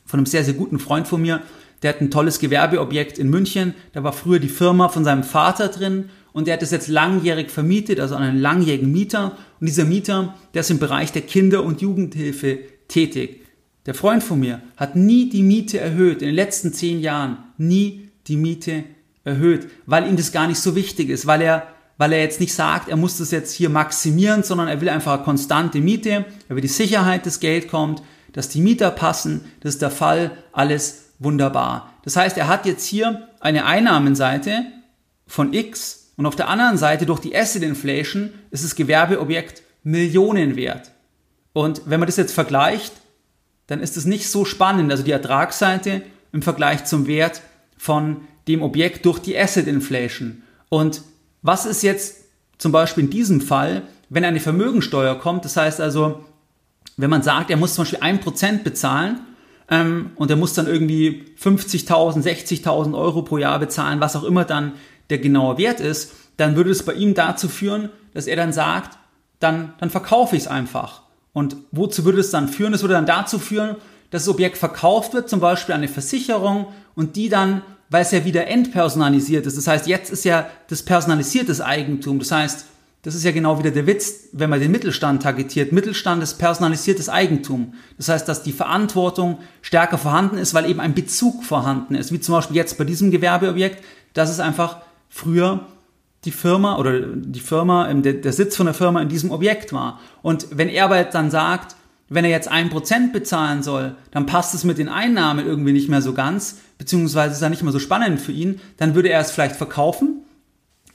von einem sehr, sehr guten Freund von mir, der hat ein tolles Gewerbeobjekt in München, da war früher die Firma von seinem Vater drin und der hat das jetzt langjährig vermietet, also an einen langjährigen Mieter und dieser Mieter, der ist im Bereich der Kinder- und Jugendhilfe tätig. Der Freund von mir hat nie die Miete erhöht, in den letzten zehn Jahren nie die Miete erhöht, weil ihm das gar nicht so wichtig ist, weil er, weil er jetzt nicht sagt, er muss das jetzt hier maximieren, sondern er will einfach eine konstante Miete, er will die Sicherheit, dass Geld kommt, dass die Mieter passen, das ist der Fall, alles wunderbar. Das heißt, er hat jetzt hier eine Einnahmenseite von X und auf der anderen Seite durch die Asset Inflation ist das Gewerbeobjekt Millionen wert. Und wenn man das jetzt vergleicht, dann ist es nicht so spannend, also die Ertragsseite im Vergleich zum Wert von dem Objekt durch die Asset Inflation. Und was ist jetzt zum Beispiel in diesem Fall, wenn eine Vermögensteuer kommt, das heißt also, wenn man sagt, er muss zum Beispiel ein Prozent bezahlen ähm, und er muss dann irgendwie 50.000, 60.000 Euro pro Jahr bezahlen, was auch immer dann der genaue Wert ist, dann würde es bei ihm dazu führen, dass er dann sagt, dann, dann verkaufe ich es einfach. Und wozu würde es dann führen? Es würde dann dazu führen, dass das Objekt verkauft wird, zum Beispiel an eine Versicherung und die dann, weil es ja wieder entpersonalisiert ist, das heißt, jetzt ist ja das personalisiertes Eigentum, das heißt, das ist ja genau wieder der Witz, wenn man den Mittelstand targetiert. Mittelstand ist personalisiertes Eigentum. Das heißt, dass die Verantwortung stärker vorhanden ist, weil eben ein Bezug vorhanden ist. Wie zum Beispiel jetzt bei diesem Gewerbeobjekt, dass es einfach früher die Firma oder die Firma, ähm, der, Sitz von der Firma in diesem Objekt war. Und wenn er aber dann sagt, wenn er jetzt ein Prozent bezahlen soll, dann passt es mit den Einnahmen irgendwie nicht mehr so ganz, beziehungsweise ist er nicht mehr so spannend für ihn, dann würde er es vielleicht verkaufen.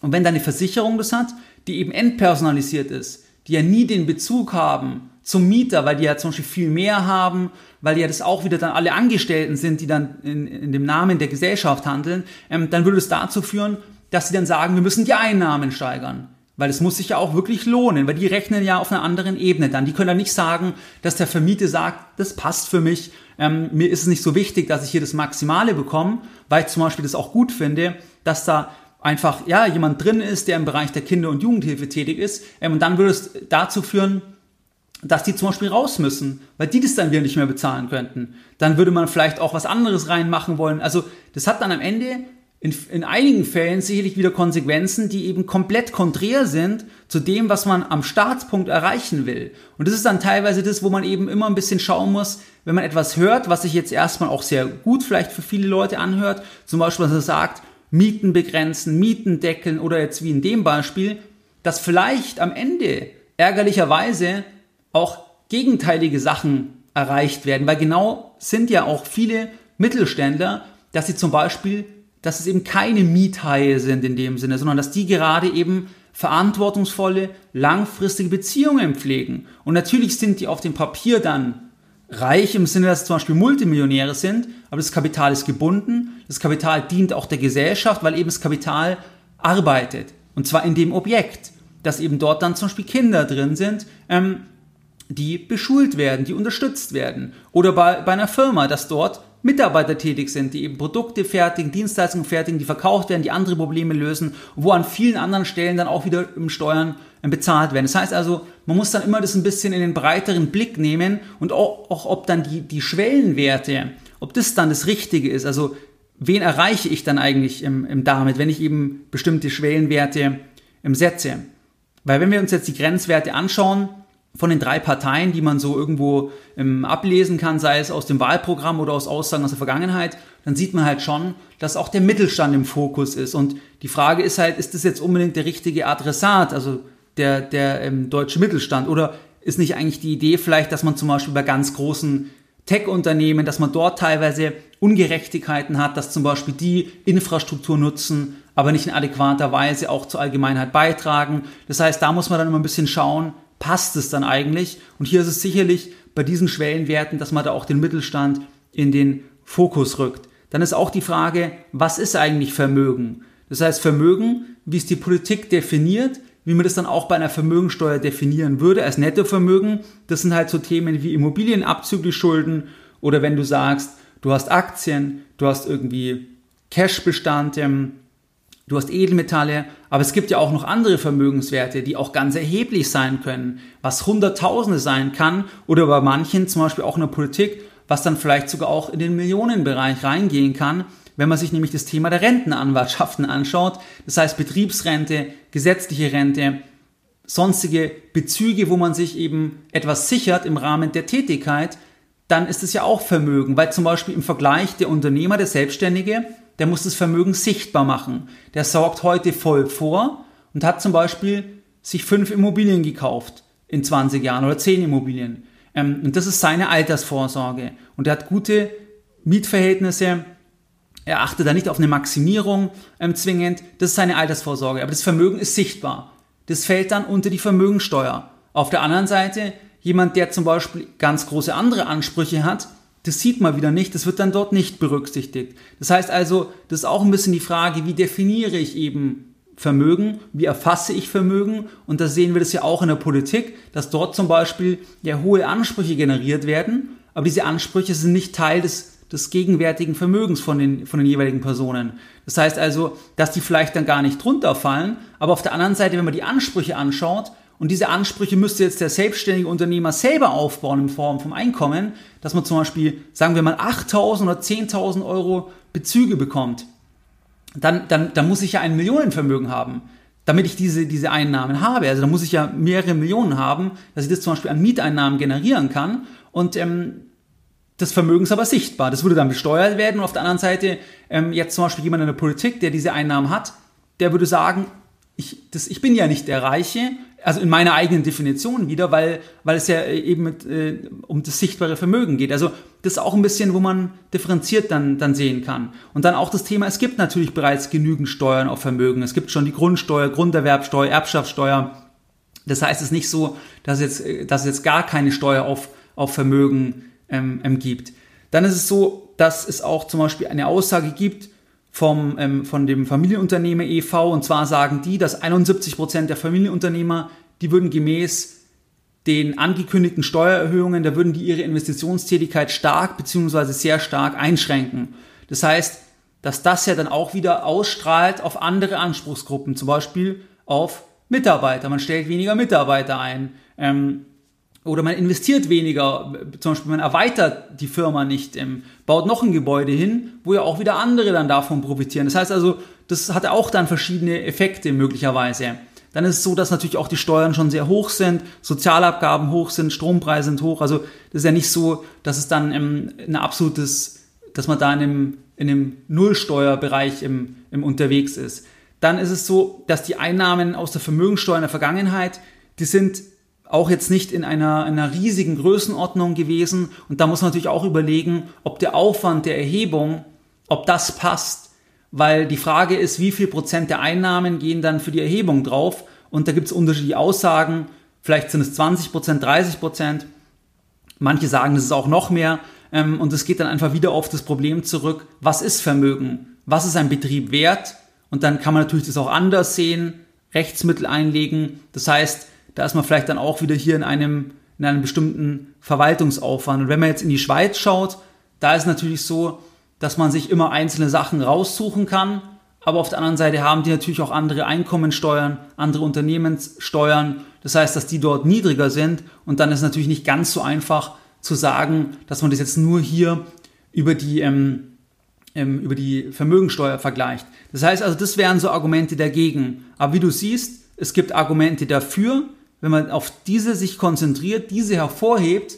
Und wenn dann eine Versicherung das hat, die eben entpersonalisiert ist, die ja nie den Bezug haben zum Mieter, weil die ja zum Beispiel viel mehr haben, weil ja das auch wieder dann alle Angestellten sind, die dann in, in dem Namen der Gesellschaft handeln, ähm, dann würde es dazu führen, dass sie dann sagen, wir müssen die Einnahmen steigern. Weil es muss sich ja auch wirklich lohnen, weil die rechnen ja auf einer anderen Ebene dann. Die können dann nicht sagen, dass der Vermieter sagt, das passt für mich, ähm, mir ist es nicht so wichtig, dass ich hier das Maximale bekomme, weil ich zum Beispiel das auch gut finde, dass da einfach ja jemand drin ist, der im Bereich der Kinder- und Jugendhilfe tätig ist. Ähm, und dann würde es dazu führen, dass die zum Beispiel raus müssen, weil die das dann wieder nicht mehr bezahlen könnten. Dann würde man vielleicht auch was anderes reinmachen wollen. Also das hat dann am Ende in, in einigen Fällen sicherlich wieder Konsequenzen, die eben komplett konträr sind zu dem, was man am Startpunkt erreichen will. Und das ist dann teilweise das, wo man eben immer ein bisschen schauen muss, wenn man etwas hört, was sich jetzt erstmal auch sehr gut vielleicht für viele Leute anhört, zum Beispiel, was er sagt, Mieten begrenzen, Mieten deckeln oder jetzt wie in dem Beispiel, dass vielleicht am Ende ärgerlicherweise auch gegenteilige Sachen erreicht werden, weil genau sind ja auch viele Mittelständler, dass sie zum Beispiel dass es eben keine Miethaie sind in dem Sinne, sondern dass die gerade eben verantwortungsvolle, langfristige Beziehungen pflegen. Und natürlich sind die auf dem Papier dann reich im Sinne, dass sie zum Beispiel Multimillionäre sind, aber das Kapital ist gebunden, das Kapital dient auch der Gesellschaft, weil eben das Kapital arbeitet. Und zwar in dem Objekt, dass eben dort dann zum Beispiel Kinder drin sind, ähm, die beschult werden, die unterstützt werden. Oder bei, bei einer Firma, dass dort Mitarbeiter tätig sind, die eben Produkte fertigen, Dienstleistungen fertigen, die verkauft werden, die andere Probleme lösen, wo an vielen anderen Stellen dann auch wieder im Steuern ähm, bezahlt werden. Das heißt also, man muss dann immer das ein bisschen in den breiteren Blick nehmen und auch, auch ob dann die, die Schwellenwerte, ob das dann das Richtige ist. Also wen erreiche ich dann eigentlich im, im damit, wenn ich eben bestimmte Schwellenwerte im setze? Weil wenn wir uns jetzt die Grenzwerte anschauen, von den drei Parteien, die man so irgendwo ähm, ablesen kann, sei es aus dem Wahlprogramm oder aus Aussagen aus der Vergangenheit, dann sieht man halt schon, dass auch der Mittelstand im Fokus ist. Und die Frage ist halt, ist das jetzt unbedingt der richtige Adressat, also der, der ähm, deutsche Mittelstand? Oder ist nicht eigentlich die Idee vielleicht, dass man zum Beispiel bei ganz großen Tech-Unternehmen, dass man dort teilweise Ungerechtigkeiten hat, dass zum Beispiel die Infrastruktur nutzen, aber nicht in adäquater Weise auch zur Allgemeinheit beitragen. Das heißt, da muss man dann immer ein bisschen schauen, passt es dann eigentlich? Und hier ist es sicherlich bei diesen Schwellenwerten, dass man da auch den Mittelstand in den Fokus rückt. Dann ist auch die Frage, was ist eigentlich Vermögen? Das heißt, Vermögen, wie es die Politik definiert, wie man das dann auch bei einer Vermögensteuer definieren würde. Als Nettovermögen, das sind halt so Themen wie Immobilien abzüglich Schulden. Oder wenn du sagst, du hast Aktien, du hast irgendwie Cashbestand, ähm, du hast Edelmetalle, aber es gibt ja auch noch andere Vermögenswerte, die auch ganz erheblich sein können, was Hunderttausende sein kann oder bei manchen, zum Beispiel auch in der Politik, was dann vielleicht sogar auch in den Millionenbereich reingehen kann, wenn man sich nämlich das Thema der Rentenanwartschaften anschaut. Das heißt Betriebsrente, gesetzliche Rente, sonstige Bezüge, wo man sich eben etwas sichert im Rahmen der Tätigkeit, dann ist es ja auch Vermögen, weil zum Beispiel im Vergleich der Unternehmer, der Selbstständige, der muss das Vermögen sichtbar machen. Der sorgt heute voll vor und hat zum Beispiel sich fünf Immobilien gekauft in 20 Jahren oder zehn Immobilien. Ähm, und das ist seine Altersvorsorge. Und er hat gute Mietverhältnisse. Er achtet da nicht auf eine Maximierung ähm, zwingend. Das ist seine Altersvorsorge. Aber das Vermögen ist sichtbar. Das fällt dann unter die Vermögensteuer. Auf der anderen Seite, jemand, der zum Beispiel ganz große andere Ansprüche hat, das sieht man wieder nicht, das wird dann dort nicht berücksichtigt. Das heißt also, das ist auch ein bisschen die Frage, wie definiere ich eben Vermögen, wie erfasse ich Vermögen und da sehen wir das ja auch in der Politik, dass dort zum Beispiel ja hohe Ansprüche generiert werden, aber diese Ansprüche sind nicht Teil des, des gegenwärtigen Vermögens von den, von den jeweiligen Personen. Das heißt also, dass die vielleicht dann gar nicht drunter fallen, aber auf der anderen Seite, wenn man die Ansprüche anschaut, und diese Ansprüche müsste jetzt der selbstständige Unternehmer selber aufbauen in Form vom Einkommen, dass man zum Beispiel, sagen wir mal, 8.000 oder 10.000 Euro Bezüge bekommt. Dann, dann, dann muss ich ja ein Millionenvermögen haben, damit ich diese, diese Einnahmen habe. Also da muss ich ja mehrere Millionen haben, dass ich das zum Beispiel an Mieteinnahmen generieren kann. Und ähm, das Vermögen ist aber sichtbar. Das würde dann besteuert werden. Und auf der anderen Seite, ähm, jetzt zum Beispiel jemand in der Politik, der diese Einnahmen hat, der würde sagen, ich, das, ich bin ja nicht der Reiche, also in meiner eigenen Definition wieder, weil, weil es ja eben mit, äh, um das sichtbare Vermögen geht. Also das ist auch ein bisschen, wo man differenziert dann, dann sehen kann. Und dann auch das Thema, es gibt natürlich bereits genügend Steuern auf Vermögen. Es gibt schon die Grundsteuer, Grunderwerbsteuer, Erbschaftssteuer. Das heißt es ist nicht so, dass jetzt, dass es jetzt gar keine Steuer auf, auf Vermögen ähm, ähm, gibt. Dann ist es so, dass es auch zum Beispiel eine Aussage gibt, vom, ähm, von dem Familienunternehmer e.V. Und zwar sagen die, dass 71 Prozent der Familienunternehmer, die würden gemäß den angekündigten Steuererhöhungen, da würden die ihre Investitionstätigkeit stark bzw. sehr stark einschränken. Das heißt, dass das ja dann auch wieder ausstrahlt auf andere Anspruchsgruppen, zum Beispiel auf Mitarbeiter. Man stellt weniger Mitarbeiter ein. Ähm, oder man investiert weniger, zum Beispiel man erweitert die Firma nicht, ähm, baut noch ein Gebäude hin, wo ja auch wieder andere dann davon profitieren. Das heißt also, das hat auch dann verschiedene Effekte möglicherweise. Dann ist es so, dass natürlich auch die Steuern schon sehr hoch sind, Sozialabgaben hoch sind, Strompreise sind hoch. Also das ist ja nicht so, dass es dann ähm, ein absolutes, dass man da in einem, in einem Nullsteuerbereich im, im unterwegs ist. Dann ist es so, dass die Einnahmen aus der Vermögensteuer in der Vergangenheit, die sind auch jetzt nicht in einer, einer riesigen Größenordnung gewesen. Und da muss man natürlich auch überlegen, ob der Aufwand der Erhebung, ob das passt. Weil die Frage ist, wie viel Prozent der Einnahmen gehen dann für die Erhebung drauf? Und da gibt es unterschiedliche Aussagen. Vielleicht sind es 20 Prozent, 30 Prozent. Manche sagen, es ist auch noch mehr. Ähm, und es geht dann einfach wieder auf das Problem zurück. Was ist Vermögen? Was ist ein Betrieb wert? Und dann kann man natürlich das auch anders sehen, Rechtsmittel einlegen. Das heißt, da ist man vielleicht dann auch wieder hier in einem, in einem bestimmten Verwaltungsaufwand. Und wenn man jetzt in die Schweiz schaut, da ist natürlich so, dass man sich immer einzelne Sachen raussuchen kann. Aber auf der anderen Seite haben die natürlich auch andere Einkommensteuern, andere Unternehmenssteuern. Das heißt, dass die dort niedriger sind. Und dann ist natürlich nicht ganz so einfach zu sagen, dass man das jetzt nur hier über die, ähm, ähm, über die Vermögensteuer vergleicht. Das heißt also, das wären so Argumente dagegen. Aber wie du siehst, es gibt Argumente dafür, wenn man auf diese sich konzentriert, diese hervorhebt,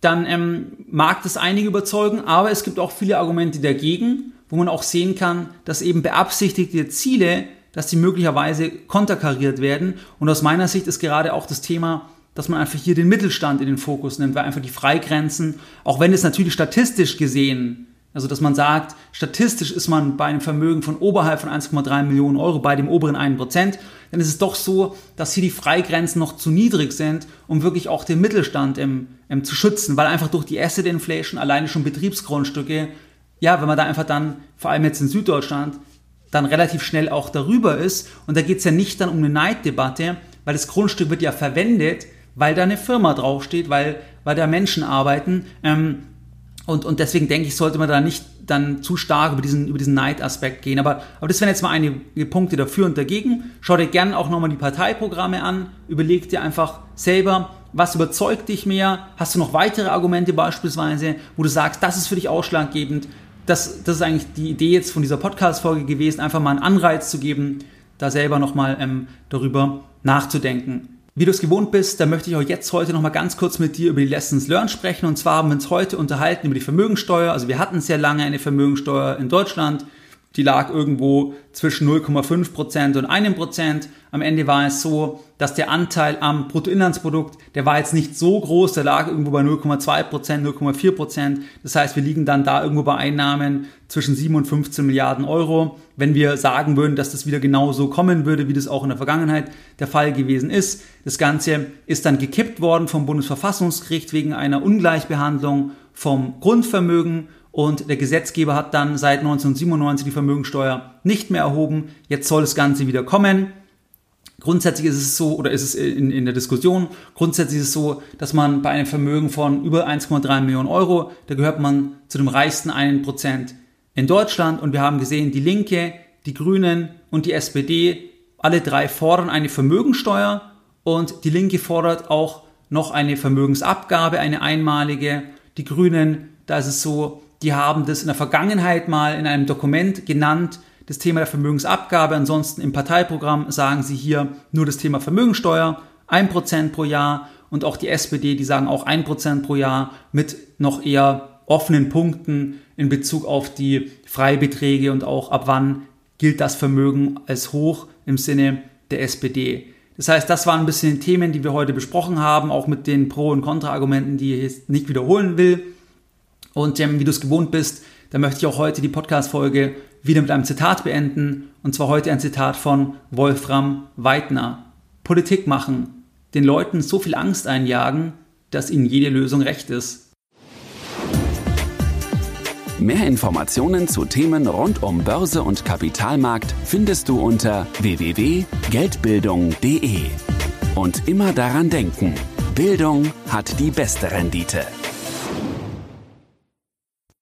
dann ähm, mag das einige überzeugen, aber es gibt auch viele Argumente dagegen, wo man auch sehen kann, dass eben beabsichtigte Ziele, dass die möglicherweise konterkariert werden. Und aus meiner Sicht ist gerade auch das Thema, dass man einfach hier den Mittelstand in den Fokus nimmt, weil einfach die Freigrenzen, auch wenn es natürlich statistisch gesehen also, dass man sagt, statistisch ist man bei einem Vermögen von oberhalb von 1,3 Millionen Euro bei dem oberen 1%, dann ist es doch so, dass hier die Freigrenzen noch zu niedrig sind, um wirklich auch den Mittelstand im, im zu schützen, weil einfach durch die Asset Inflation alleine schon Betriebsgrundstücke, ja, wenn man da einfach dann, vor allem jetzt in Süddeutschland, dann relativ schnell auch darüber ist. Und da geht es ja nicht dann um eine Neiddebatte, weil das Grundstück wird ja verwendet, weil da eine Firma draufsteht, weil, weil da Menschen arbeiten. Ähm, und, und deswegen denke ich, sollte man da nicht dann zu stark über diesen, über diesen Neidaspekt gehen. Aber, aber das wären jetzt mal einige Punkte dafür und dagegen. Schau dir gerne auch nochmal die Parteiprogramme an. Überleg dir einfach selber, was überzeugt dich mehr? Hast du noch weitere Argumente beispielsweise, wo du sagst, das ist für dich ausschlaggebend? Das, das ist eigentlich die Idee jetzt von dieser Podcast-Folge gewesen, einfach mal einen Anreiz zu geben, da selber nochmal ähm, darüber nachzudenken. Wie du es gewohnt bist, da möchte ich auch jetzt heute noch mal ganz kurz mit dir über die Lessons Learned sprechen. Und zwar haben wir uns heute unterhalten über die Vermögensteuer. Also wir hatten sehr lange eine Vermögensteuer in Deutschland. Die lag irgendwo zwischen 0,5% und 1%. Am Ende war es so, dass der Anteil am Bruttoinlandsprodukt, der war jetzt nicht so groß, der lag irgendwo bei 0,2%, 0,4%. Das heißt, wir liegen dann da irgendwo bei Einnahmen zwischen 7 und 15 Milliarden Euro. Wenn wir sagen würden, dass das wieder genau so kommen würde, wie das auch in der Vergangenheit der Fall gewesen ist. Das Ganze ist dann gekippt worden vom Bundesverfassungsgericht wegen einer Ungleichbehandlung vom Grundvermögen und der Gesetzgeber hat dann seit 1997 die Vermögensteuer nicht mehr erhoben. Jetzt soll das Ganze wieder kommen. Grundsätzlich ist es so, oder ist es in, in der Diskussion, grundsätzlich ist es so, dass man bei einem Vermögen von über 1,3 Millionen Euro, da gehört man zu dem reichsten 1% in Deutschland. Und wir haben gesehen, die Linke, die Grünen und die SPD, alle drei fordern eine Vermögensteuer und die Linke fordert auch noch eine Vermögensabgabe, eine einmalige. Die Grünen, da ist es so, die haben das in der Vergangenheit mal in einem Dokument genannt, das Thema der Vermögensabgabe. Ansonsten im Parteiprogramm sagen sie hier nur das Thema Vermögensteuer, 1% pro Jahr. Und auch die SPD, die sagen auch 1% pro Jahr mit noch eher offenen Punkten in Bezug auf die Freibeträge und auch ab wann gilt das Vermögen als hoch im Sinne der SPD. Das heißt, das waren ein bisschen Themen, die wir heute besprochen haben, auch mit den Pro- und Kontra-Argumenten, die ich jetzt nicht wiederholen will. Und ähm, wie du es gewohnt bist, da möchte ich auch heute die Podcast-Folge wieder mit einem Zitat beenden. Und zwar heute ein Zitat von Wolfram Weidner. Politik machen, den Leuten so viel Angst einjagen, dass ihnen jede Lösung recht ist. Mehr Informationen zu Themen rund um Börse und Kapitalmarkt findest du unter www.geldbildung.de. Und immer daran denken, Bildung hat die beste Rendite.